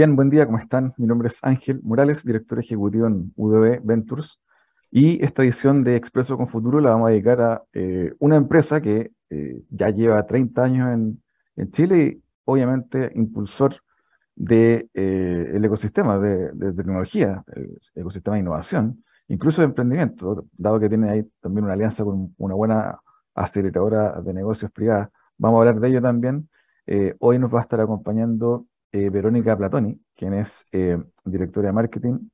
Bien, buen día, ¿cómo están? Mi nombre es Ángel Morales, director ejecutivo en UDB Ventures. Y esta edición de Expreso con Futuro la vamos a dedicar a eh, una empresa que eh, ya lleva 30 años en, Chile y obviamente impulsor del de, eh, ecosistema de, de, tecnología, el ecosistema de innovación, incluso de emprendimiento, dado que tiene ahí también una alianza con una buena aceleradora de negocios privada. Vamos a hablar de ello también. hoy nos va a estar acompañando eh, Verónica Platoni, quien es eh, directora de marketing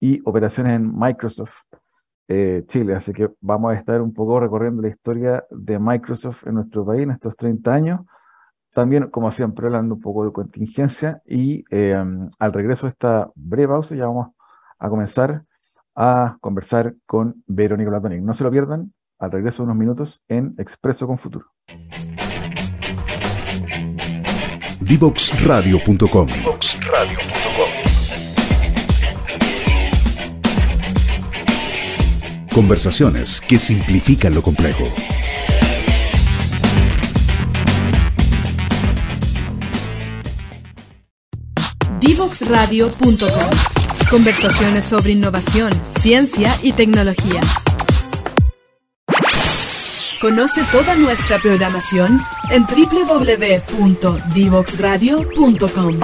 y operaciones en Microsoft eh, Chile. Así que vamos a estar un poco recorriendo la historia de Microsoft en nuestro país en estos 30 años. También, como siempre, hablando un poco de contingencia y al regreso de esta breve pausa ya vamos a comenzar a conversar con Verónica Platoni. No se lo pierdan, al regreso de unos minutos en Expreso con Futuro. Divoxradio.com. Conversaciones que simplifican lo complejo. Divoxradio.com. Conversaciones sobre innovación, ciencia y tecnología. Conoce toda nuestra programación en www.divoxradio.com.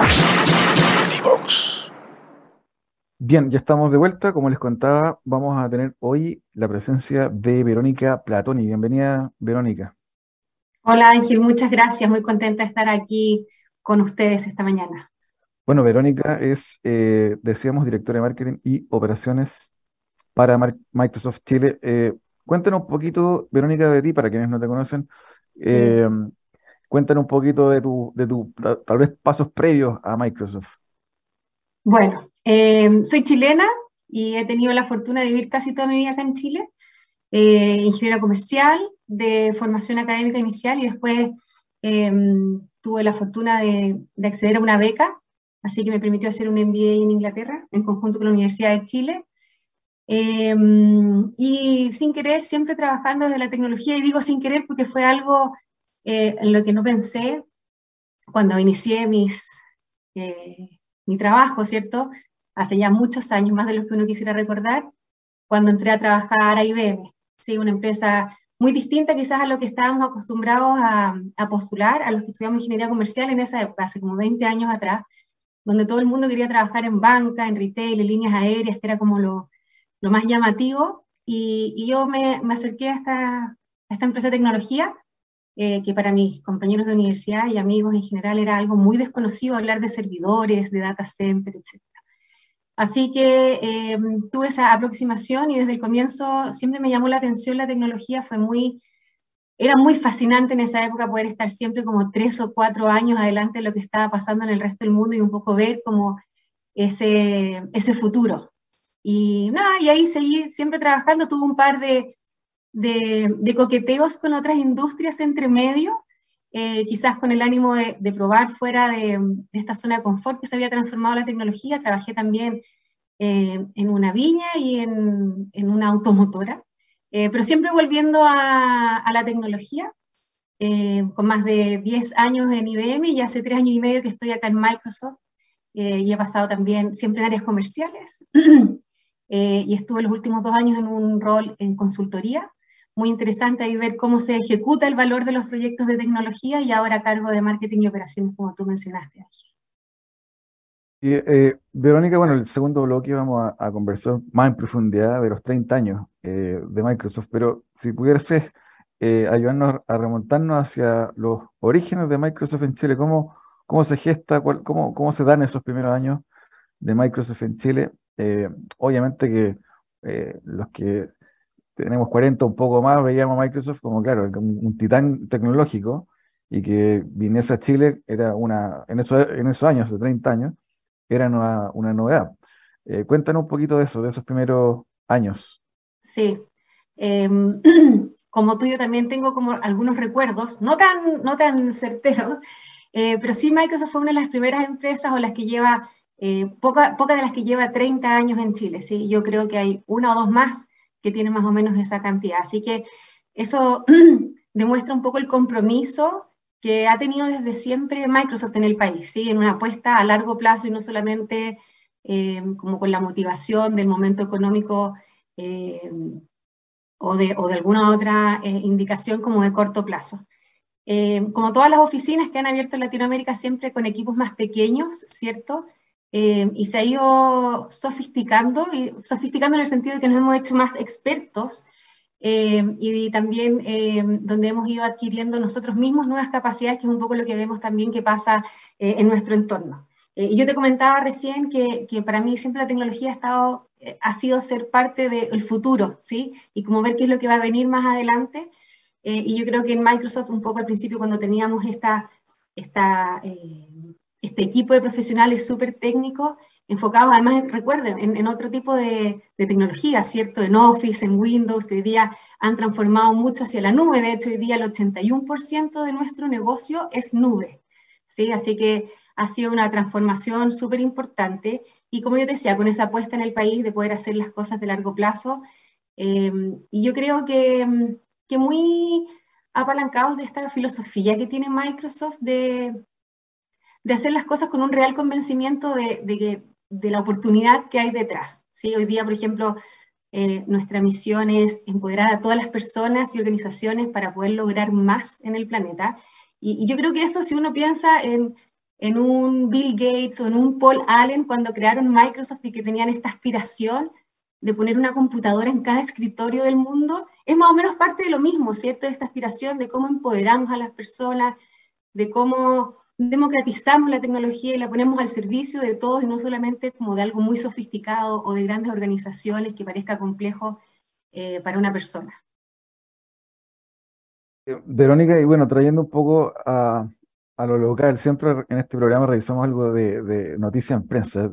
Bien, ya estamos de vuelta. Como les contaba, vamos a tener hoy la presencia de Verónica Platoni. Bienvenida, Verónica. Hola Ángel, muchas gracias. Muy contenta de estar aquí con ustedes esta mañana. Bueno, Verónica es, eh, decíamos, directora de marketing y operaciones para Microsoft Chile. Eh, Cuéntanos un poquito, Verónica, de ti, para quienes no te conocen. Eh, cuéntanos un poquito de tu, de tu, tal vez, pasos previos a Microsoft. Bueno, eh, soy chilena y he tenido la fortuna de vivir casi toda mi vida acá en Chile. Eh, ingeniera comercial de formación académica inicial y después tuve la fortuna de, de acceder a una beca, así que me permitió hacer un MBA en Inglaterra en conjunto con la Universidad de Chile Em, y sin querer, siempre trabajando desde la tecnología, y digo sin querer porque fue algo eh, en lo que no pensé cuando inicié mis, eh, mi trabajo, ¿cierto? Hace ya muchos años, más de los que uno quisiera recordar, cuando entré a trabajar a IBM, ¿sí? una empresa muy distinta quizás a lo que estábamos acostumbrados a, a postular, a los que estudiamos ingeniería comercial en esa época, hace como 20 años atrás, donde todo el mundo quería trabajar en banca, en retail, en líneas aéreas, que era como lo, lo más llamativo, y, yo me, me, acerqué a esta, empresa de tecnología, eh, que para mis compañeros de universidad y amigos en general era algo muy desconocido, hablar de servidores, de data center, etc. Así que eh, tuve esa aproximación y desde el comienzo siempre me llamó la atención la tecnología, fue muy, era muy fascinante en esa época poder estar siempre como tres o cuatro años adelante de lo que estaba pasando en el resto del mundo y un poco ver como ese, ese futuro, y nada, y ahí seguí siempre trabajando, tuve un par de, de, coqueteos con otras industrias entre medio, eh, quizás con el ánimo de, probar fuera de, esta zona de confort que se había transformado la tecnología. Trabajé también eh, en una viña y en, en una automotora, eh, pero siempre volviendo a, a la tecnología. con más de 10 años en IBM y hace 3 años y medio que estoy acá en Microsoft y he pasado también siempre en áreas comerciales. Eh, y estuve los últimos dos años en un rol en consultoría. Muy interesante ahí ver cómo se ejecuta el valor de los proyectos de tecnología y ahora a cargo de marketing y operaciones, como tú mencionaste, Ángel. Y, eh, Verónica, bueno, el segundo bloque vamos a, conversar más en profundidad de los 30 años eh, de Microsoft, pero si pudieras ayudarnos a remontarnos hacia los orígenes de Microsoft en Chile, ¿cómo, cómo se gesta, cómo, cómo se dan esos primeros años de Microsoft en Chile eh, obviamente que eh, los que tenemos 40 un poco más veíamos a Microsoft como, claro, un, titán tecnológico y que viniese a Chile era una, en, esos, en esos años, de 30 años, era una, una novedad. Eh, cuéntanos un poquito de eso, de esos primeros años. Sí. Em, como tú, yo también tengo como algunos recuerdos, no tan, no tan certeros, pero sí Microsoft fue una de las primeras empresas o las que lleva eh, pocas poca de las que lleva 30 años en Chile, ¿sí? Yo creo que hay una o dos más que tienen más o menos esa cantidad. Así que eso demuestra un poco el compromiso que ha tenido desde siempre Microsoft en el país, ¿sí? en una apuesta a largo plazo y no solamente eh, como con la motivación del momento económico eh, o, de, o, de, alguna otra eh, indicación como de corto plazo. como todas las oficinas que han abierto en Latinoamérica, siempre con equipos más pequeños, ¿cierto? Y se ha ido sofisticando, y sofisticando en el sentido de que nos hemos hecho más expertos eh, y también eh, donde hemos ido adquiriendo nosotros mismos nuevas capacidades, que es un poco lo que vemos también que pasa eh, en nuestro entorno. y yo te comentaba recién que, que, para mí siempre la tecnología ha, estado, ha sido ser parte del futuro, ¿sí? Y como ver qué es lo que va a venir más adelante. y yo creo que en Microsoft, un poco al principio, cuando teníamos esta, esta, este equipo de profesionales súper técnicos, enfocados además, recuerden, en, otro tipo de, tecnología, ¿cierto? En Office, en Windows, que hoy día han transformado mucho hacia la nube. De hecho, hoy día el 81% de nuestro negocio es nube, ¿sí? Así que ha sido una transformación súper importante. Y como yo decía, con esa apuesta en el país de poder hacer las cosas de largo plazo. Em, y yo creo que, que muy apalancados de esta filosofía que tiene Microsoft de, de hacer las cosas con un real convencimiento de, de que de la oportunidad que hay detrás. ¿sí? Hoy día, por ejemplo, eh, nuestra misión es empoderar a todas las personas y organizaciones para poder lograr más en el planeta. Y, yo creo que eso, si uno piensa en, en, un Bill Gates o en un Paul Allen cuando crearon Microsoft y que tenían esta aspiración de poner una computadora en cada escritorio del mundo, es más o menos parte de lo mismo, ¿cierto? Esta aspiración de cómo empoderamos a las personas, de cómo democratizamos la tecnología y la ponemos al servicio de todos y no solamente como de algo muy sofisticado o de grandes organizaciones que parezca complejo eh, para una persona. Eh, Verónica, y bueno, trayendo un poco a, lo local, siempre en este programa revisamos algo de, de noticias en prensa.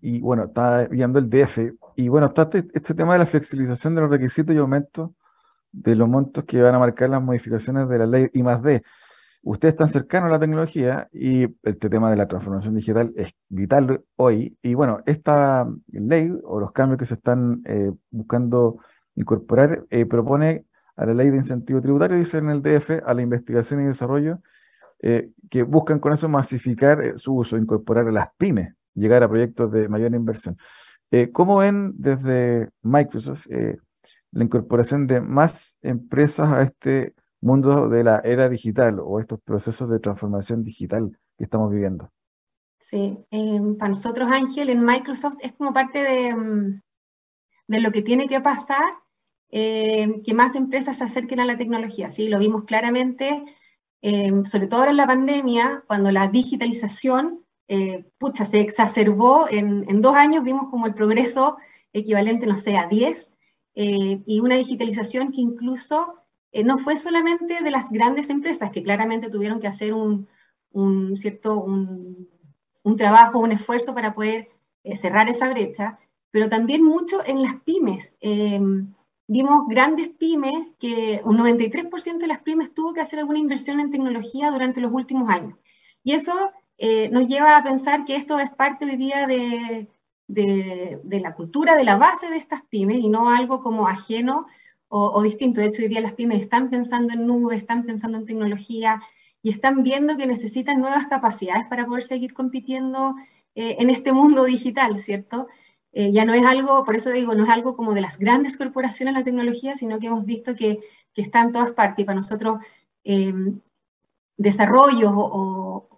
Y, bueno, está viendo el DF. Y bueno, está este, este, tema de la flexibilización de los requisitos y aumento de los montos que van a marcar las modificaciones de la ley I más D ustedes están cercanos a la tecnología y este tema de la transformación digital es vital hoy. Y bueno, esta ley o los cambios que se están eh, buscando incorporar eh, propone a la ley de incentivo tributario, dice en el DF, a la investigación y desarrollo, eh, que buscan con eso masificar su uso, incorporar a las pymes, llegar a proyectos de mayor inversión. ¿Cómo ven desde Microsoft la incorporación de más empresas a este mundo de la era digital o estos procesos de transformación digital que estamos viviendo. Sí, em, para nosotros Ángel en Microsoft es como parte de, mm, de lo que tiene que pasar em, que más empresas se acerquen a la tecnología. Sí, lo vimos claramente, em, sobre todo ahora en la pandemia, cuando la digitalización, eh, pucha, se exacerbó en, en, dos años, vimos como el progreso equivalente, no sé, a 10, eh, y una digitalización que incluso eh, no fue solamente de las grandes empresas que claramente tuvieron que hacer un, cierto, un, trabajo, un esfuerzo para poder eh, cerrar esa brecha, pero también mucho en las pymes. Eh, vimos grandes pymes que un 93% de las pymes tuvo que hacer alguna inversión en tecnología durante los últimos años. Y eso nos lleva a pensar que esto es parte hoy día de, de, la cultura, de la base de estas pymes y no algo como ajeno o, distinto. De hecho, hoy día las pymes están pensando en nube, están pensando en tecnología y están viendo que necesitan nuevas capacidades para poder seguir compitiendo eh, en este mundo digital, ¿cierto? Eh, ya no es algo, por eso digo, no es algo como de las grandes corporaciones la tecnología, sino que hemos visto que, que está todas partes. Y para nosotros, eh, desarrollos o,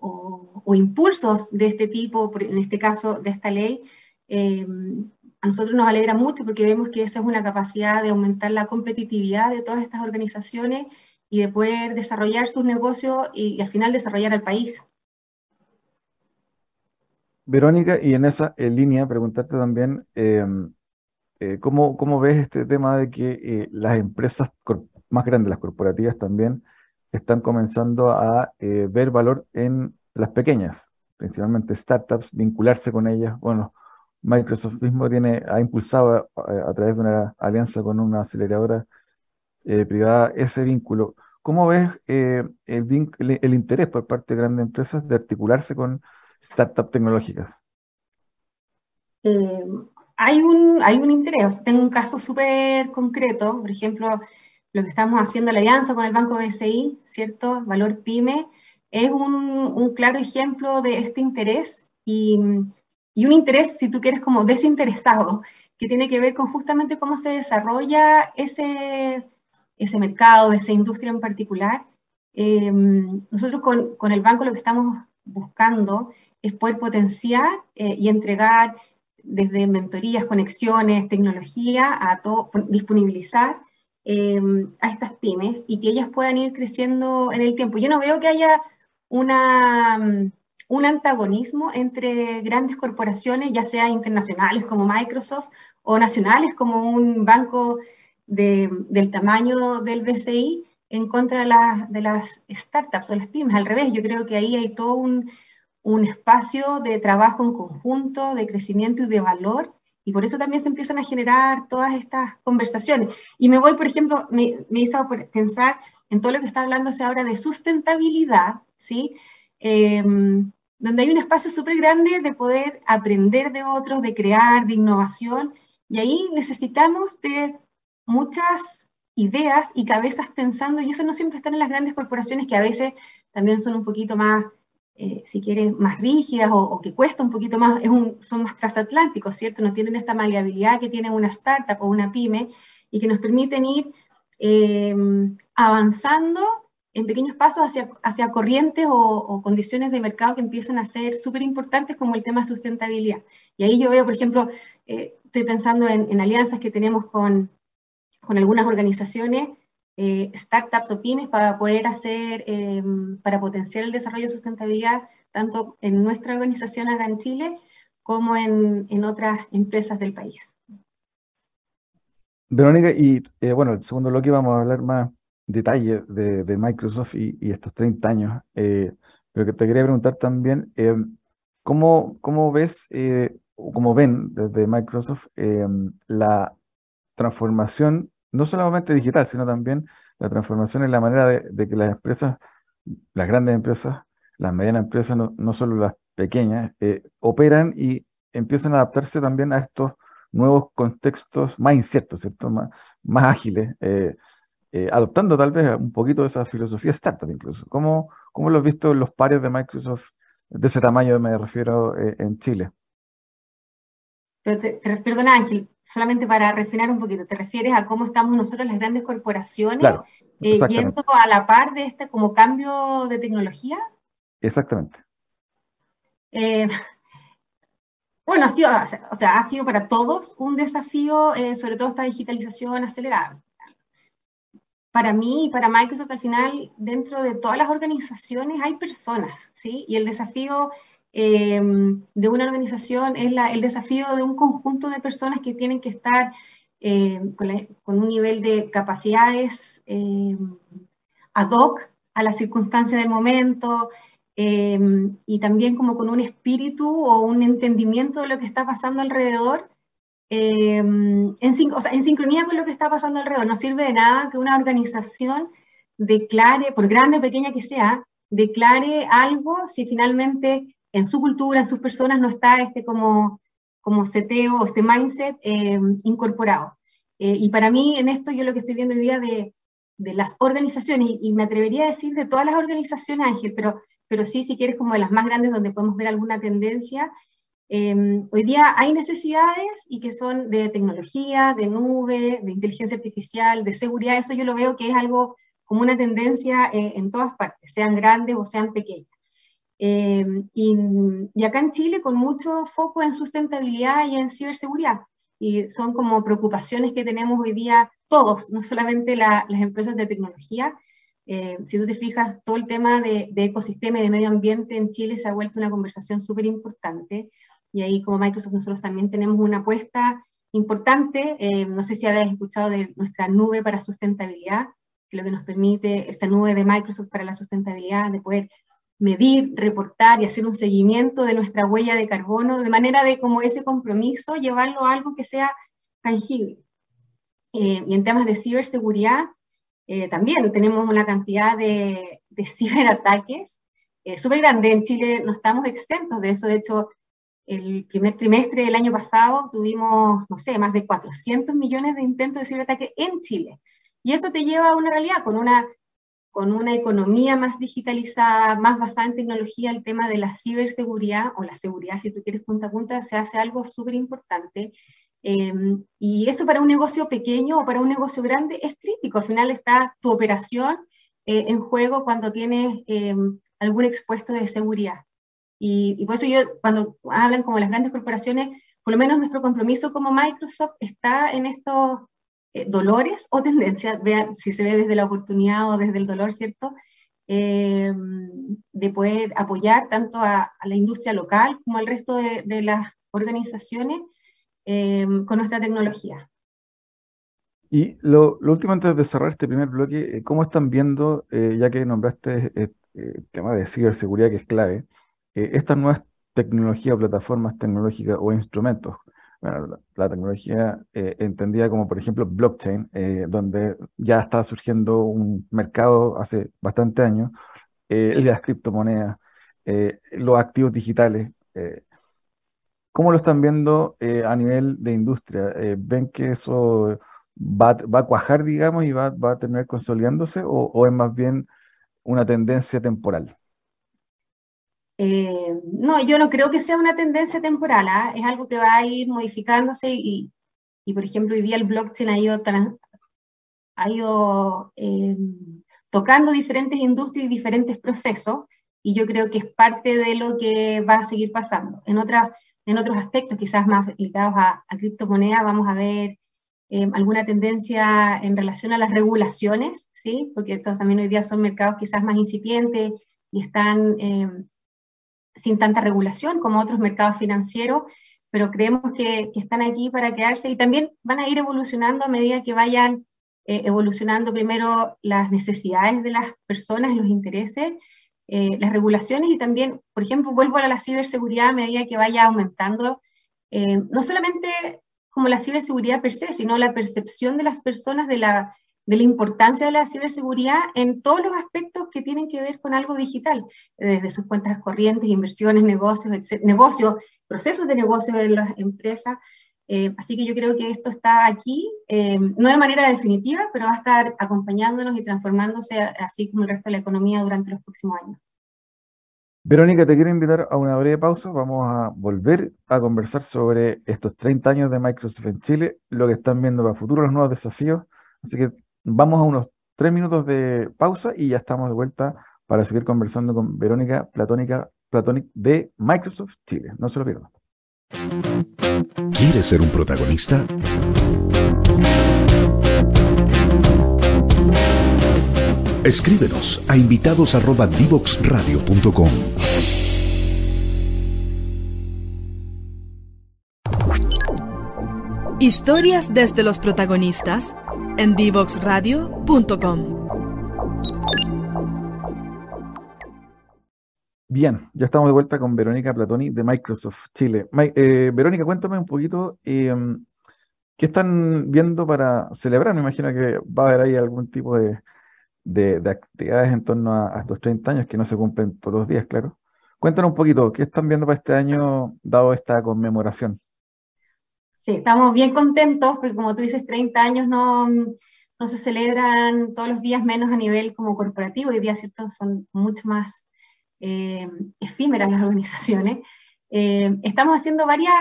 o, impulsos de este tipo, en este caso de esta ley, a nosotros nos alegra mucho porque vemos que esa es una capacidad de aumentar la competitividad de todas estas organizaciones y de poder desarrollar sus negocios y, al final desarrollar al país. Verónica, y en esa línea preguntarte también, em, eh, ¿cómo, ¿cómo, ves este tema de que eh, las empresas más grandes, las corporativas también, están comenzando a eh, ver valor en las pequeñas, principalmente startups, vincularse con ellas? Bueno, Microsoft mismo tiene, ha impulsado a, través de una alianza con una aceleradora eh, privada ese vínculo. ¿Cómo ves eh, el, interés por parte de grandes empresas de articularse con startups tecnológicas? Eh, hay, un, hay un interés. tengo un caso súper concreto. Por ejemplo, lo que estamos haciendo, la alianza con el Banco BCI, ¿cierto? Valor PYME, es un, un claro ejemplo de este interés y, y, un interés, si tú quieres, como desinteresado, que tiene que ver con justamente cómo se desarrolla ese, ese mercado, esa industria en particular. Eh, nosotros con, con, el banco lo que estamos buscando es poder potenciar eh, y entregar desde mentorías, conexiones, tecnología, a todo, disponibilizar eh, a estas pymes y que ellas puedan ir creciendo en el tiempo. Yo no veo que haya una, un antagonismo entre grandes corporaciones, ya sea internacionales como Microsoft o nacionales como un banco de, del tamaño del BCI en contra de, la, de, las startups o las pymes. Al revés, yo creo que ahí hay todo un, un espacio de trabajo en conjunto, de crecimiento y de valor y por eso también se empiezan a generar todas estas conversaciones. Y me voy, por ejemplo, me, me hizo pensar en todo lo que está hablándose ahora de sustentabilidad, ¿sí? Eh, donde hay un espacio súper grande de poder aprender de otros, de crear, de innovación, y ahí necesitamos de muchas ideas y cabezas pensando, y eso no siempre está en las grandes corporaciones que a veces también son un poquito más eh, si quieres, más rígidas o, que cuesta un poquito más, son más transatlánticos, ¿cierto? No tienen esta maleabilidad que tiene una startup o una pyme y que nos permiten ir eh, avanzando en pequeños pasos hacia, hacia corrientes o, condiciones de mercado que empiezan a ser súper importantes como el tema sustentabilidad. Y ahí yo veo, por ejemplo, eh, estoy pensando en, alianzas que tenemos con, con algunas organizaciones eh, startups o pymes para poder hacer, eh, para potenciar el desarrollo de sustentabilidad tanto en nuestra organización acá en Chile como en, en otras empresas del país. Verónica, y bueno, el segundo bloque vamos a hablar más detalle de, Microsoft y, estos 30 años, pero que te quería preguntar también, ¿cómo, ¿cómo, ves o cómo ven desde Microsoft la transformación no solamente digital, sino también la transformación en la manera de, que las empresas, las grandes empresas, las medianas empresas, no, solo las pequeñas, eh, operan y empiezan a adaptarse también a estos nuevos contextos más inciertos, ¿cierto? Más, más ágiles, eh, eh, adoptando tal vez un poquito de esa filosofía startup incluso. ¿Cómo, cómo lo has visto en los pares de Microsoft de ese tamaño, me refiero, en Chile? perdona Ángel, solamente para refinar un poquito, ¿te refieres a cómo estamos nosotros las grandes corporaciones eh, yendo a la par de este como cambio de tecnología? Exactamente. Eh, bueno, ha sido, o sea, ha sido para todos un desafío, eh, sobre todo esta digitalización acelerada. Para mí y para Microsoft, al final, dentro de todas las organizaciones hay personas, ¿sí? Y el desafío Em, de una organización es el desafío de un conjunto de personas que tienen que estar em, con, un nivel de capacidades em, ad hoc a las circunstancias del momento y también como con un espíritu o un entendimiento de lo que está pasando alrededor. En, en sincronía con lo que está pasando alrededor. No sirve de nada que una organización declare, por grande o pequeña que sea, declare algo si finalmente en su cultura, en sus personas, no está este como, como seteo, este mindset eh, incorporado. Eh, y para mí, en esto, yo lo que estoy viendo hoy día de, de las organizaciones, y, me atrevería a decir de todas las organizaciones, Ángel, pero, pero sí, si quieres, como de las más grandes donde podemos ver alguna tendencia, eh, hoy día hay necesidades y que son de tecnología, de nube, de inteligencia artificial, de seguridad, eso yo lo veo que es algo como una tendencia en todas partes, sean grandes o sean pequeñas. Em, y, acá en Chile con mucho foco en sustentabilidad y en ciberseguridad. Y son como preocupaciones que tenemos hoy día todos, no solamente las empresas de tecnología. Eh, si tú te fijas, todo el tema de, ecosistema y de medio ambiente en Chile se ha vuelto una conversación súper importante. Y ahí como Microsoft nosotros también tenemos una apuesta importante. Eh, no sé si habéis escuchado de nuestra nube para sustentabilidad, que lo que nos permite esta nube de Microsoft para la sustentabilidad, de poder medir, reportar y hacer un seguimiento de nuestra huella de carbono, de manera de como ese compromiso llevarlo a algo que sea tangible. Eh, y en temas de ciberseguridad, eh, también tenemos una cantidad de, de ciberataques eh, súper grande. En Chile no estamos exentos de eso. De hecho, el primer trimestre del año pasado tuvimos, no sé, más de 400 millones de intentos de ciberataque en Chile. Y eso te lleva a una realidad con una, con una economía más digitalizada, más basada en tecnología, el tema de la ciberseguridad o la seguridad, si tú quieres punta a punta, se hace algo súper importante. Em, y eso para un negocio pequeño o para un negocio grande es crítico. Al final está tu operación eh, en juego cuando tienes em, algún expuesto de seguridad. Y, y, por eso yo, cuando hablan como las grandes corporaciones, por lo menos nuestro compromiso como Microsoft está en estos eh, dolores o tendencias, vean si se ve desde la oportunidad o desde el dolor, ¿cierto? Eh, de poder apoyar tanto a, la industria local como al resto de, las organizaciones eh, con nuestra tecnología. Y lo, último antes de cerrar este primer bloque, ¿cómo están viendo, ya que nombraste el tema de ciberseguridad que es clave, estas nuevas tecnologías o plataformas tecnológicas o instrumentos bueno, la, tecnología eh, entendida como, por ejemplo, blockchain, eh, donde ya está surgiendo un mercado hace bastante años, eh, las criptomonedas, los activos digitales. ¿Cómo lo están viendo a nivel de industria? ¿Ven que eso va, va, a cuajar, digamos, y va, va a terminar consolidándose o, o es más bien una tendencia temporal? Eh, no, yo no creo que sea una tendencia temporal, ¿ah? es algo que va a ir modificándose y, y, por ejemplo, hoy día el blockchain ha ido, ha ido eh, tocando diferentes industrias y diferentes procesos y yo creo que es parte de lo que va a seguir pasando. En, otras, en otros aspectos, quizás más ligados a, a criptomonedas, vamos a ver eh, alguna tendencia en relación a las regulaciones, ¿sí? porque estos también hoy día son mercados quizás más incipientes y están sin tanta regulación como otros mercados financieros, pero creemos que, están aquí para quedarse y también van a ir evolucionando a medida que vayan eh, evolucionando primero las necesidades de las personas, los intereses, eh, las regulaciones y también, por ejemplo, vuelvo a la ciberseguridad a medida que vaya aumentando, eh, no solamente como la ciberseguridad per se, sino la percepción de las personas de la de la importancia de la ciberseguridad en todos los aspectos que tienen que ver con algo digital, desde sus cuentas corrientes, inversiones, negocios, negocios, procesos de negocio en las empresas. Eh, así que yo creo que esto está aquí, eh, no de manera definitiva, pero va a estar acompañándonos y transformándose así como el resto de la economía durante los próximos años. Verónica, te quiero invitar a una breve pausa. Vamos a volver a conversar sobre estos 30 años de Microsoft en Chile, lo que están viendo para futuro, los nuevos desafíos. Así que Vamos a unos tres minutos de pausa y ya estamos de vuelta para seguir conversando con Verónica Platónica Platonic de Microsoft Chile. No se lo pierdan. ¿Quieres ser un protagonista? Escríbenos a invitados@divoxradio.com. Historias desde los protagonistas en divoxradio.com. Bien, ya estamos de vuelta con Verónica Platoni de Microsoft Chile. Eh, Verónica, cuéntame un poquito em, qué están viendo para celebrar. Me imagino que va a haber ahí algún tipo de, actividades en torno a, estos 30 años que no se cumplen todos los días, claro. Cuéntanos un poquito, ¿qué están viendo para este año dado esta conmemoración? Sí, estamos bien contentos porque como tú dices, 30 años no, no se celebran todos los días menos a nivel como corporativo, hoy día, ¿cierto? Son mucho más eh, efímeras las organizaciones. Eh, estamos haciendo varias,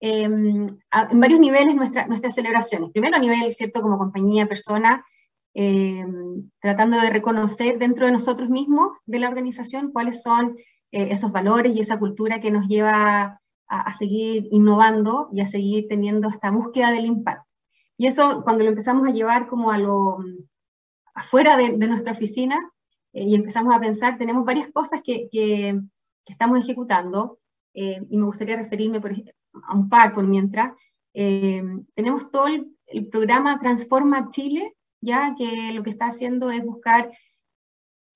em, en varios niveles nuestra, nuestras celebraciones. Primero a nivel, ¿cierto? Como compañía, persona, em, tratando de reconocer dentro de nosotros mismos, de la organización, cuáles son eh, esos valores y esa cultura que nos lleva a, seguir innovando y a seguir teniendo esta búsqueda del impacto. Y eso cuando lo empezamos a llevar como a lo afuera de, nuestra oficina eh, y empezamos a pensar, tenemos varias cosas que, que, estamos ejecutando eh, y me gustaría referirme por, a un par por mientras. Eh, tenemos todo el, programa Transforma Chile, ya que lo que está haciendo es buscar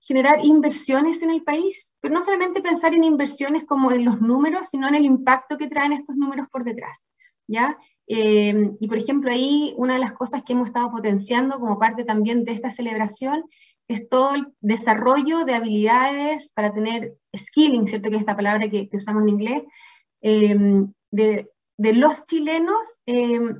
generar inversiones en el país, pero no solamente pensar en inversiones como en los números, sino en el impacto que traen estos números por detrás, ¿ya? Eh, y por ejemplo, ahí una de las cosas que hemos estado potenciando como parte también de esta celebración es todo el desarrollo de habilidades para tener skilling, ¿cierto? Que es esta palabra que, usamos en inglés, eh, de de los chilenos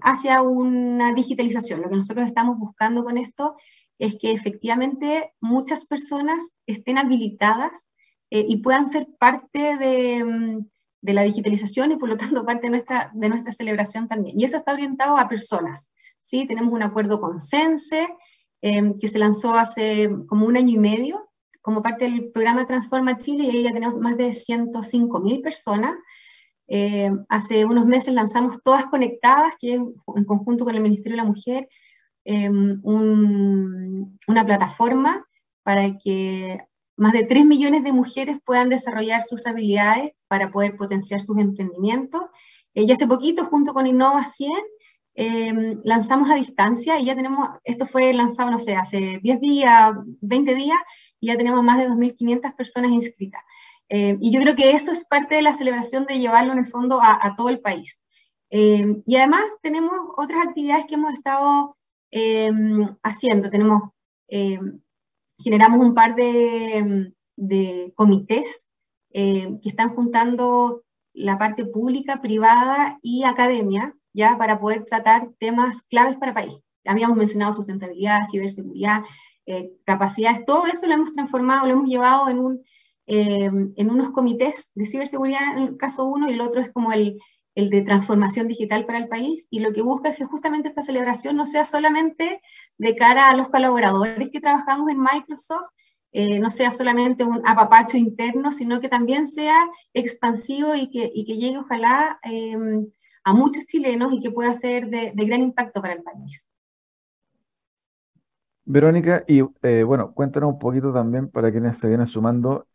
hacia una digitalización. Lo que nosotros estamos buscando con esto es que efectivamente muchas personas estén habilitadas y puedan ser parte de, de la digitalización y por lo tanto parte de nuestra, celebración también. Y eso está orientado a personas. ¿sí? Tenemos un acuerdo con Sense em, que se lanzó hace como un año y medio como parte del programa Transforma Chile y ahí ya tenemos más de 105 mil personas. Em, hace unos meses lanzamos Todas Conectadas, que en conjunto con el Ministerio de la Mujer, em, una plataforma para que más de 3 millones de mujeres puedan desarrollar sus habilidades para poder potenciar sus emprendimientos. Eh, y hace poquito, junto con Innova 100, em, lanzamos a distancia y ya tenemos, esto fue lanzado, no sé, hace 10 días, 20 días, y ya tenemos más de 2.500 personas inscritas. Eh, y yo creo que eso es parte de la celebración de llevarlo en el fondo a, todo el país. Em, y además tenemos otras actividades que hemos estado em, haciendo. Tenemos generamos un par de, comités eh, que están juntando la parte pública, privada y academia, ya para poder tratar temas claves para el país. Habíamos mencionado sustentabilidad, ciberseguridad, eh, capacidades, todo eso lo hemos transformado, lo hemos llevado en, un, en unos comités de ciberseguridad en el caso uno y el otro es como el, el de transformación digital para el país, y lo que busca es que justamente esta celebración no sea solamente de cara a los colaboradores que trabajamos en Microsoft, eh, no sea solamente un apapacho interno, sino que también sea expansivo y que, y que llegue ojalá em, a muchos chilenos y que pueda ser de, gran impacto para el país. Verónica, y eh, bueno, cuéntanos un poquito también para quienes se vienen sumando.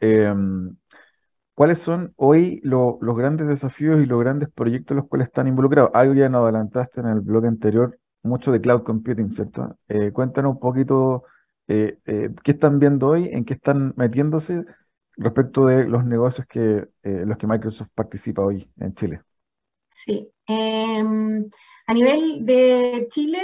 ¿Cuáles son hoy los grandes desafíos y los grandes proyectos en los cuales están involucrados? Algo ya nos adelantaste en el blog anterior, mucho de cloud computing, ¿cierto? Eh, cuéntanos un poquito eh, eh, qué están viendo hoy, en qué están metiéndose respecto de los negocios que los que Microsoft participa hoy en Chile. Sí, em, a nivel de Chile,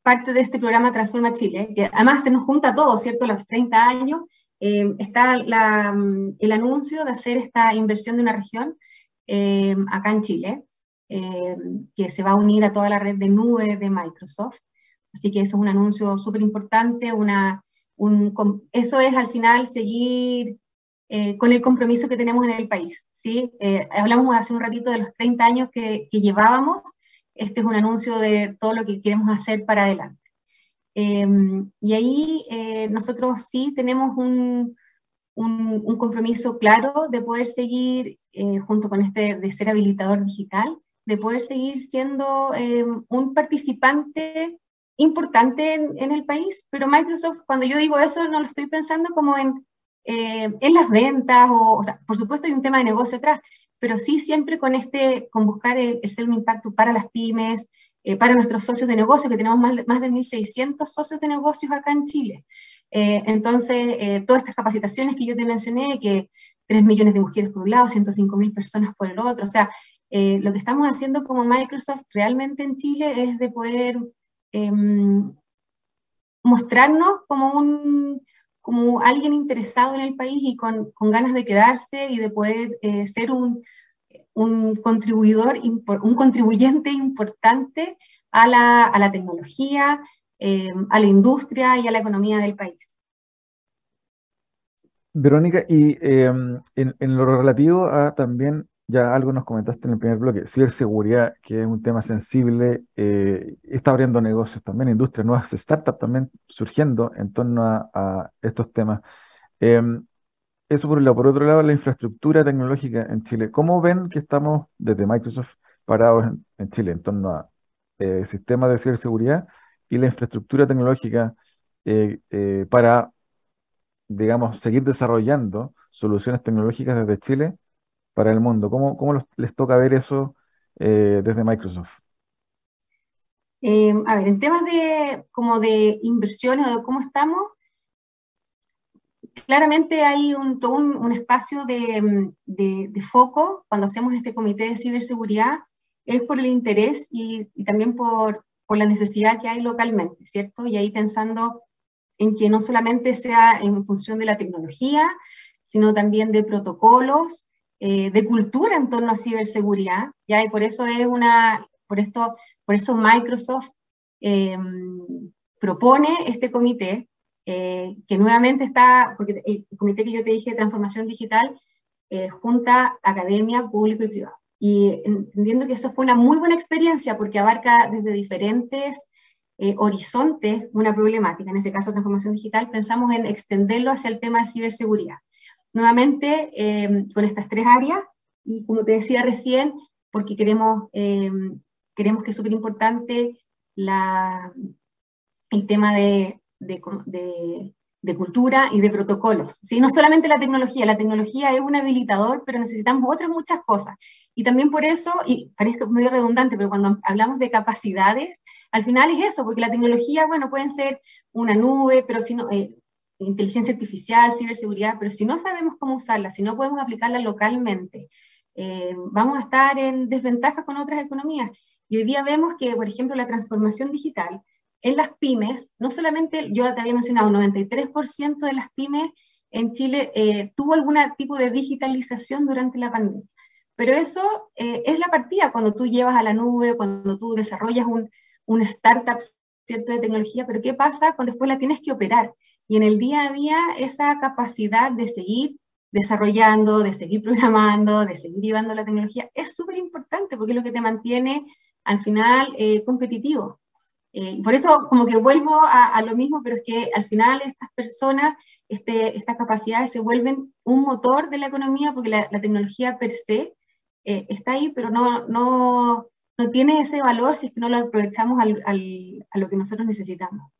parte de este programa Transforma Chile, que además se nos junta todo, ¿cierto? Los 30 años, eh, está el anuncio de hacer esta inversión de una región eh, acá en Chile, eh, que se va a unir a toda la red de nube de Microsoft. Así que eso es un anuncio súper importante, eso es al final seguir con el compromiso que tenemos en el país. ¿sí? hablamos hace un ratito de los 30 años que llevábamos, este es un anuncio de todo lo que queremos hacer para adelante. Em, y ahí eh, nosotros sí tenemos un, un, compromiso claro de poder seguir, eh, junto con este de ser habilitador digital, de poder seguir siendo em, un participante importante en, el país, pero Microsoft, cuando yo digo eso, no lo estoy pensando como en, eh, en las ventas, o, o, sea, por supuesto hay un tema de negocio atrás, pero sí siempre con este, con buscar el ser un impacto para las pymes, eh, para nuestros socios de negocio, que tenemos más más de 1.600 socios de negocios acá en Chile. Eh, entonces, eh, todas estas capacitaciones que yo te mencioné, que 3 millones de mujeres por un lado, 105 mil personas por el otro, o sea, lo que estamos haciendo como Microsoft realmente en Chile es de poder em, mostrarnos como un como alguien interesado en el país y con, con ganas de quedarse y de poder ser un, un contribuidor, un contribuyente importante a la, a la tecnología, eh, a la industria y a la economía del país. Verónica, y em, en, lo relativo a también, ya algo nos comentaste en el primer bloque, ciberseguridad, que es un tema sensible, eh, está abriendo negocios también, industria, nuevas startups también surgiendo en torno a, a estos temas. Eso por un lado. Por otro lado, la infraestructura tecnológica en Chile. ¿Cómo ven que estamos desde Microsoft parados en, Chile en torno a eh, sistemas de ciberseguridad y la infraestructura tecnológica eh, eh, para, digamos, seguir desarrollando soluciones tecnológicas desde Chile para el mundo? ¿Cómo, cómo les toca ver eso desde Microsoft? a ver, en temas de como de inversiones o de cómo estamos, claramente hay un, espacio de, de, foco cuando hacemos este comité de ciberseguridad, es por el interés y, también por, la necesidad que hay localmente, ¿cierto? Y ahí pensando en que no solamente sea en función de la tecnología, sino también de protocolos eh, de cultura en torno a ciberseguridad, ¿ya? y por eso es una, por esto, por eso Microsoft em, propone este comité, eh, que nuevamente está, porque el comité que yo te dije de transformación digital, eh, junta academia, público y privado. Y entendiendo que eso fue una muy buena experiencia porque abarca desde diferentes horizontes una problemática, en ese caso transformación digital, pensamos en extenderlo hacia el tema de ciberseguridad nuevamente em, con estas tres áreas y como te decía recién, porque queremos, em, queremos que es súper importante el tema de, de, cultura y de protocolos. ¿sí? No solamente la tecnología, la tecnología es un habilitador, pero necesitamos otras muchas cosas. Y también por eso, y parece medio redundante, pero cuando hablamos de capacidades, al final es eso, porque la tecnología, bueno, pueden ser una nube, pero si no, eh, inteligencia artificial, ciberseguridad, pero si no sabemos cómo usarla, si no podemos aplicarla localmente, eh, vamos a estar en desventaja con otras economías. Y hoy día vemos que, por ejemplo, la transformación digital en las pymes, no solamente, yo te había mencionado, 93% de las pymes en Chile eh, tuvo algún tipo de digitalización durante la pandemia. Pero eso eh, es la partida cuando tú llevas a la nube, cuando tú desarrollas un, startup ¿cierto? de tecnología, pero ¿qué pasa cuando después la tienes que operar? Y en el día a día esa capacidad de seguir desarrollando, de seguir programando, de seguir llevando la tecnología, es súper importante porque es lo que te mantiene al final eh, competitivo. Eh, por eso como que vuelvo a, lo mismo, pero es que al final estas personas, este, estas capacidades se vuelven un motor de la economía porque la, tecnología per se eh, está ahí, pero no, no, no, tiene ese valor si es que no lo aprovechamos al, al, a lo que nosotros necesitamos.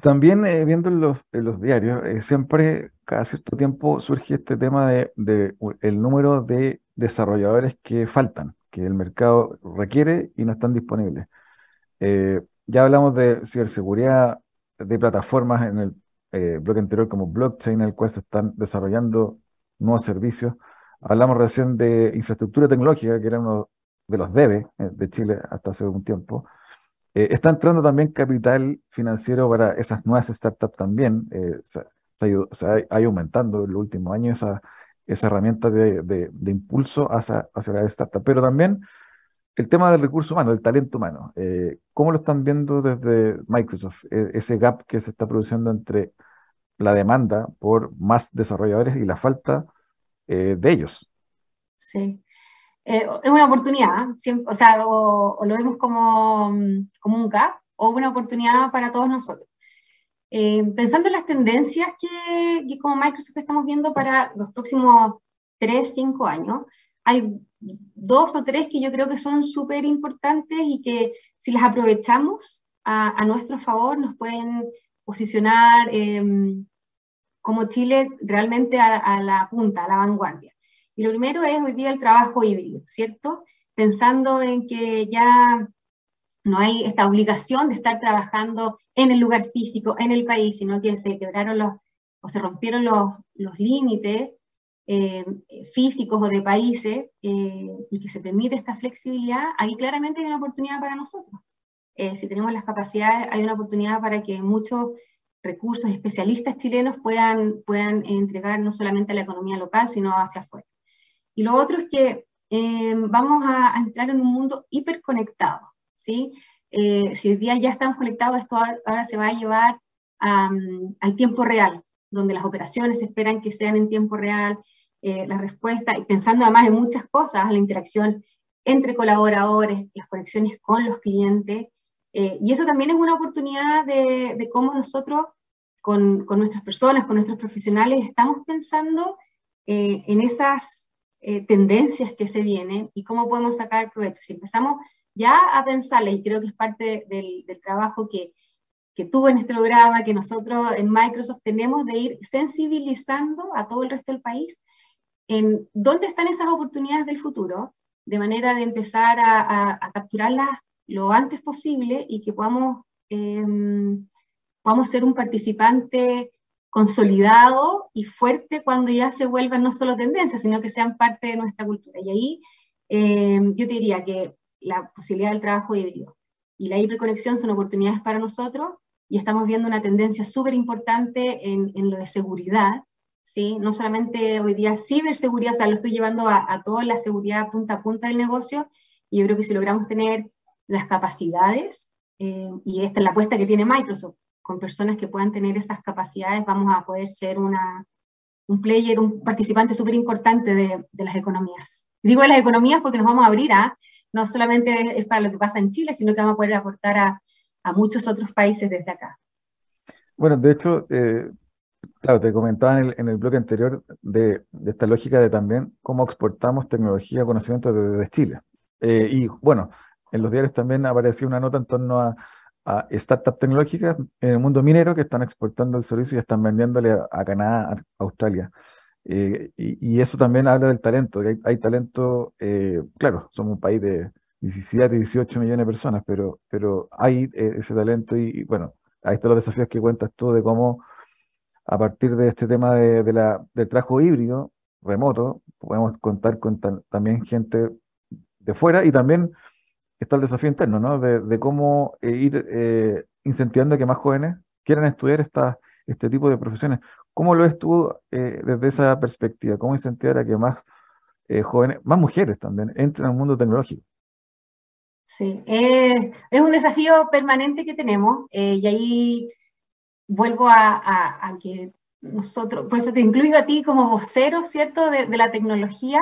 También eh, viendo en los, los diarios, siempre cada cierto tiempo surge este tema de, el número de desarrolladores que faltan, que el mercado requiere y no están disponibles. Eh, ya hablamos de ciberseguridad, de plataformas en el bloque anterior como blockchain, en el cual se están desarrollando nuevos servicios. Hablamos recién de infraestructura tecnológica, que era uno de los debe de Chile hasta hace un tiempo. Eh, está entrando también capital financiero para esas nuevas startups también. Eh, se, ha, ido aumentando en los últimos años esa, esa herramienta de, de, impulso hacia, hacia la startup. Pero también el tema del recurso humano, el talento humano. Eh, ¿Cómo lo están viendo desde Microsoft? E, ese gap que se está produciendo entre la demanda por más desarrolladores y la falta de ellos. Sí. Eh, es una oportunidad, o sea, o, lo vemos como, como, un gap o una oportunidad para todos nosotros. Eh, pensando en las tendencias que, que, como Microsoft estamos viendo para los próximos 3, 5 años, hay dos o tres que yo creo que son súper importantes y que si las aprovechamos a, a nuestro favor nos pueden posicionar em, como Chile realmente a, a la punta, a la vanguardia. Y lo primero es hoy día el trabajo híbrido, ¿cierto? Pensando en que ya no hay esta obligación de estar trabajando en el lugar físico, en el país, sino que se quebraron los, o se rompieron los, los límites eh, físicos o de países eh, y que se permite esta flexibilidad, ahí claramente hay una oportunidad para nosotros. Eh, si tenemos las capacidades, hay una oportunidad para que muchos recursos especialistas chilenos puedan, puedan entregar no solamente a la economía local, sino hacia afuera. Y lo otro es que vamos a, entrar en un mundo hiperconectado, ¿sí? Si hoy día ya estamos conectados, esto ahora, se va a llevar al tiempo real, donde las operaciones esperan que sean en tiempo real, eh, la respuesta, y pensando además en muchas cosas, la interacción entre colaboradores, las conexiones con los clientes, y eso también es una oportunidad de, cómo nosotros, con, con, nuestras personas, con nuestros profesionales, estamos pensando en esas eh, tendencias que se vienen y cómo podemos sacar provecho. Si empezamos ya a pensarle, y creo que es parte del, trabajo que, que tuvo en este programa, que nosotros en Microsoft tenemos de ir sensibilizando a todo el resto del país en dónde están esas oportunidades del futuro, de manera de empezar a, capturarlas lo antes posible y que podamos, eh, podamos ser un participante consolidado y fuerte cuando ya se vuelvan no solo tendencias, sino que sean parte de nuestra cultura. Y ahí eh, yo te diría que la posibilidad del trabajo híbrido y la hiperconexión son oportunidades para nosotros y estamos viendo una tendencia súper importante en, en, lo de seguridad, ¿sí? No solamente hoy día ciberseguridad, o sea, lo estoy llevando a, toda la seguridad punta a punta del negocio, y yo creo que si logramos tener las capacidades, eh, y esta es la apuesta que tiene Microsoft, con personas que puedan tener esas capacidades, vamos a poder ser una, un player, un participante súper importante de, de, las economías. Digo de las economías porque nos vamos a abrir a, no solamente es para lo que pasa en Chile, sino que vamos a poder aportar a, a muchos otros países desde acá. Bueno, de hecho, eh, claro, te comentaba en el, en bloque anterior de, esta lógica de también cómo exportamos tecnología, conocimiento desde Chile. Eh, y bueno, en los diarios también apareció una nota en torno a, startups tecnológicas en el mundo minero que están exportando el servicio y están vendiéndole a, Canadá, a Australia. Eh, y, eso también habla del talento, que hay talento, claro, somos un país de 17, 18 millones de personas, pero, pero hay ese talento y, bueno, ahí están los desafíos que cuentas tú de cómo a partir de este tema de, la, del trabajo híbrido, remoto, podemos contar con también gente de fuera y también está el desafío interno, ¿no? De, cómo eh, ir eh, incentivando a que más jóvenes quieran estudiar esta, este tipo de profesiones. ¿Cómo lo ves tú eh, desde esa perspectiva? ¿Cómo incentivar a que más jóvenes, más mujeres también, entren al mundo tecnológico? Sí, es, es un desafío permanente que tenemos eh, y ahí vuelvo a, que nosotros, por eso te incluyo a ti como vocero, ¿cierto?, de, la tecnología,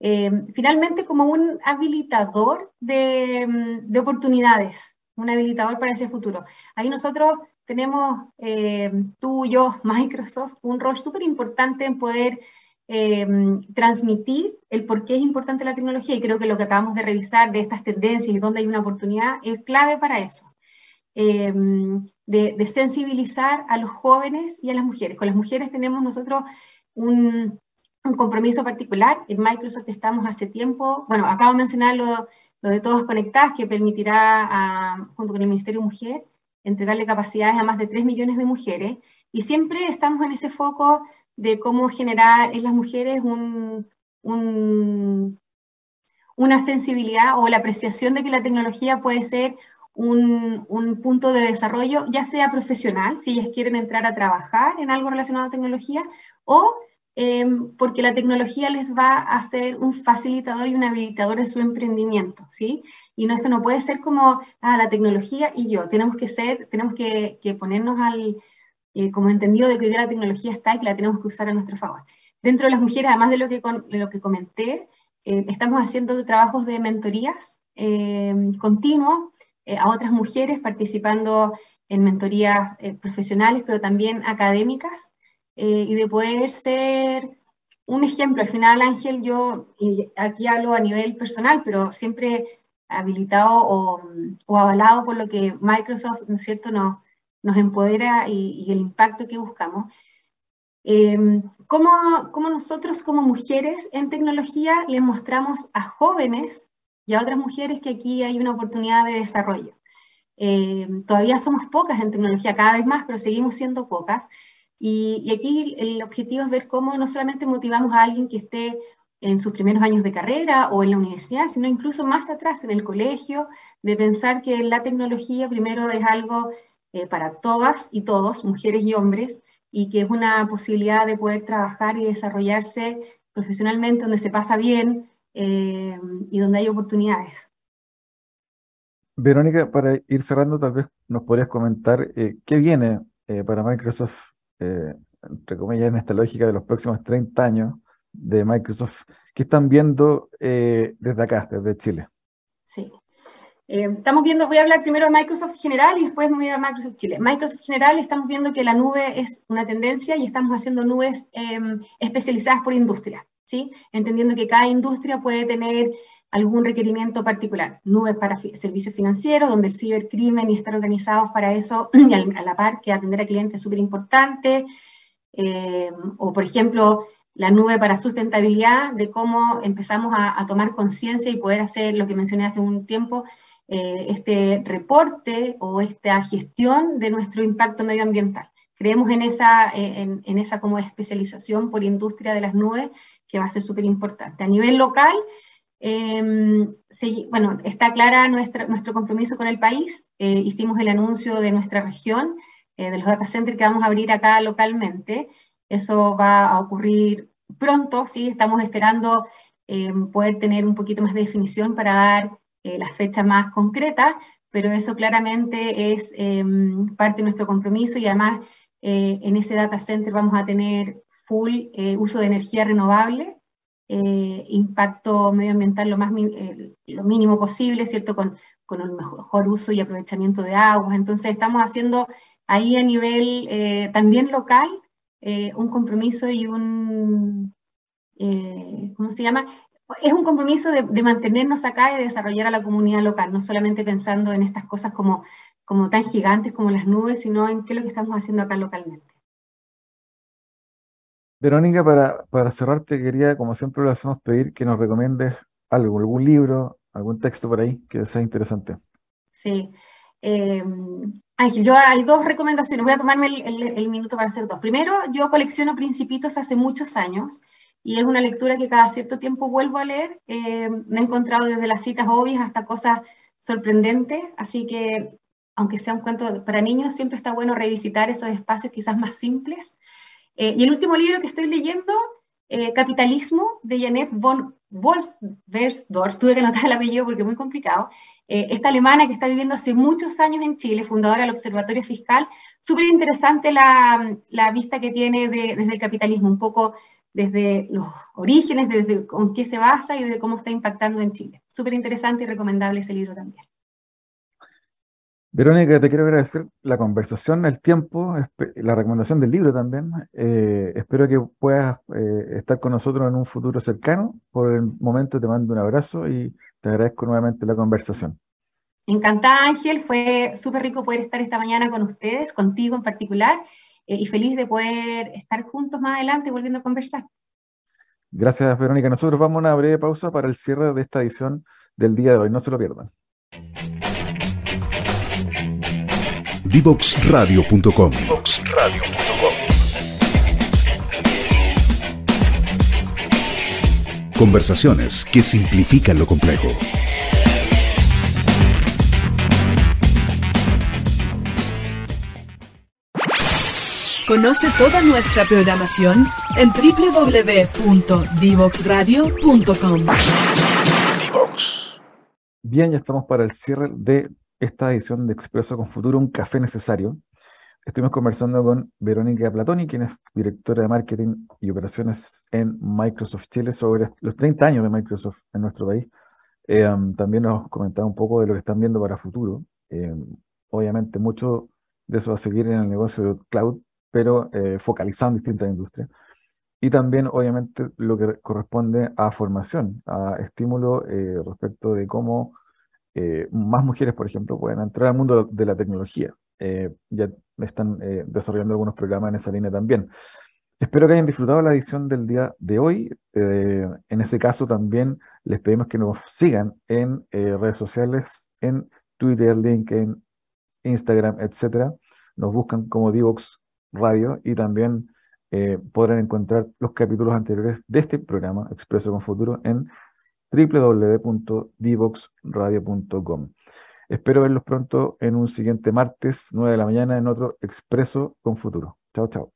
eh, finalmente como un habilitador de, de, oportunidades, un habilitador para ese futuro. Ahí nosotros tenemos, eh, tú, yo, Microsoft, un rol súper importante en poder Em, transmitir el por qué es importante la tecnología y creo que lo que acabamos de revisar de estas tendencias y dónde hay una oportunidad es clave para eso. Em, de, sensibilizar a los jóvenes y a las mujeres. Con las mujeres tenemos nosotros un, compromiso particular. En Microsoft estamos hace tiempo, bueno, acabo de mencionar lo, lo de Todos Conectadas, que permitirá, a, junto con el Ministerio de Mujer, entregarle capacidades a más de 3 millones de mujeres. Y siempre estamos en ese foco de cómo generar en las mujeres un, una sensibilidad o la apreciación de que la tecnología puede ser un, punto de desarrollo, ya sea profesional, si ellas quieren entrar a trabajar en algo relacionado a tecnología, o em, porque la tecnología les va a ser un facilitador y un habilitador de su emprendimiento, ¿sí? Y no, esto no puede ser como ah, la tecnología y yo, tenemos que ser, tenemos que ponernos al, eh, como entendido de que hoy día la tecnología está y que la tenemos que usar a nuestro favor. Dentro de las mujeres, además de lo que, lo que comenté, eh, estamos haciendo trabajos de mentorías eh, continuos a otras mujeres, participando en mentorías profesionales, pero también académicas, y de poder ser un ejemplo. Al final, Ángel, yo y aquí hablo a nivel personal, pero siempre habilitado o, o avalado por lo que Microsoft, ¿no es cierto?, nos nos empodera y, el impacto que buscamos. Eh, ¿cómo, nosotros como mujeres en tecnología les mostramos a jóvenes y a otras mujeres que aquí hay una oportunidad de desarrollo? Em, todavía somos pocas en tecnología, cada vez más, pero seguimos siendo pocas. Y, aquí el objetivo es ver cómo no solamente motivamos a alguien que esté en sus primeros años de carrera o en la universidad, sino incluso más atrás en el colegio, de pensar que la tecnología primero es algo eh, para todas y todos, mujeres y hombres, y que es una posibilidad de poder trabajar y desarrollarse profesionalmente donde se pasa bien eh, y donde hay oportunidades. Verónica, para ir cerrando, tal vez nos podrías comentar eh, qué viene para Microsoft, entre comillas, en esta lógica de los próximos 30 años de Microsoft, ¿qué están viendo desde acá, desde Chile? Sí, eh, estamos viendo, voy a hablar primero de Microsoft general y después voy a Microsoft Chile. Microsoft general estamos viendo que la nube es una tendencia y estamos haciendo nubes em, especializadas por industria, ¿sí? Entendiendo que cada industria puede tener algún requerimiento particular. Nubes para servicios financieros, donde el cibercrimen y estar organizados para eso, a la par que atender a clientes es súper importante. Em, o, por ejemplo, la nube para sustentabilidad, de cómo empezamos a, a tomar conciencia y poder hacer lo que mencioné hace un tiempo, eh, este reporte o esta gestión de nuestro impacto medioambiental. Creemos en esa, en, esa como especialización por industria de las nubes que va a ser súper importante. A nivel local, em, bueno, está clara nuestra, nuestro compromiso con el país. Eh, hicimos el anuncio de nuestra región, eh, de los data centers que vamos a abrir acá localmente. Eso va a ocurrir pronto, sí, estamos esperando poder tener un poquito más de definición para dar la fecha más concreta, pero eso claramente es parte de nuestro compromiso y además en ese data center vamos a tener full uso de energía renovable eh, impacto medioambiental lo, más, eh, lo mínimo posible, ¿cierto? Con, con el mejor uso y aprovechamiento de aguas. Entonces estamos haciendo ahí a nivel eh, también local un compromiso y un, ¿cómo se llama? Es un compromiso de, de, mantenernos acá y de desarrollar a la comunidad local, no solamente pensando en estas cosas como, como tan gigantes como las nubes, sino en qué es lo que estamos haciendo acá localmente. Verónica, para, para cerrar, te quería, como siempre lo hacemos, pedir que nos recomiendes algo, algún libro, algún texto por ahí que sea interesante. Sí. Eh, Ángel, yo hay dos recomendaciones. Voy a tomarme el, minuto para hacer dos. Primero, yo colecciono Principitos hace muchos años y es una lectura que cada cierto tiempo vuelvo a leer. Eh, me he encontrado desde las citas obvias hasta cosas sorprendentes, así que aunque sea un cuento para niños, siempre está bueno revisitar esos espacios quizás más simples eh, y el último libro que estoy leyendo, eh, Capitalismo, de Janet von Wolfsdorf, tuve que anotar el apellido porque es muy complicado, esta alemana que está viviendo hace muchos años en Chile, fundadora del Observatorio Fiscal, súper interesante la, la, vista que tiene desde el capitalismo, un poco desde los orígenes, desde con qué se basa y desde cómo está impactando en Chile. Súper interesante y recomendable ese libro también. Verónica, te quiero agradecer la conversación, el tiempo, la recomendación del libro también. Eh, espero que puedas eh, estar con nosotros en un futuro cercano. Por el momento te mando un abrazo y te agradezco nuevamente la conversación. Encantada, Ángel. Fue súper rico poder estar esta mañana con ustedes, contigo en particular, eh, y feliz de poder estar juntos más adelante volviendo a conversar. Gracias, Verónica. Nosotros vamos a una breve pausa para el cierre de esta edición del día de hoy. No se lo pierdan. Divoxradio.com. Conversaciones que simplifican lo complejo. Conoce toda nuestra programación en www.divoxradio.com. Bien, ya estamos para el cierre de esta edición de Expreso con Futuro, un café necesario. Estuvimos conversando con Verónica Platoni, quien es directora de marketing y operaciones en Microsoft Chile, sobre los 30 años de Microsoft en nuestro país. Eh, um, también nos comentaba un poco de lo que están viendo para futuro. Eh, obviamente, mucho de eso va a seguir en el negocio de cloud, pero eh, focalizando en distintas industrias. Y también, obviamente, lo que corresponde a formación, a estímulo respecto de cómo eh, más mujeres, por ejemplo, pueden entrar al mundo de la tecnología. Eh, ya están eh, desarrollando algunos programas en esa línea también. Espero que hayan disfrutado la edición del día de hoy. en ese caso también les pedimos que nos sigan en redes sociales, en Twitter, LinkedIn, Instagram, etc. Nos buscan como Divox Radio y también podrán encontrar los capítulos anteriores de este programa, Expreso con Futuro, en www.divoxradio.com. Espero verlos pronto en un siguiente martes, 9 de la mañana, en otro Expreso con Futuro. Chao, chao.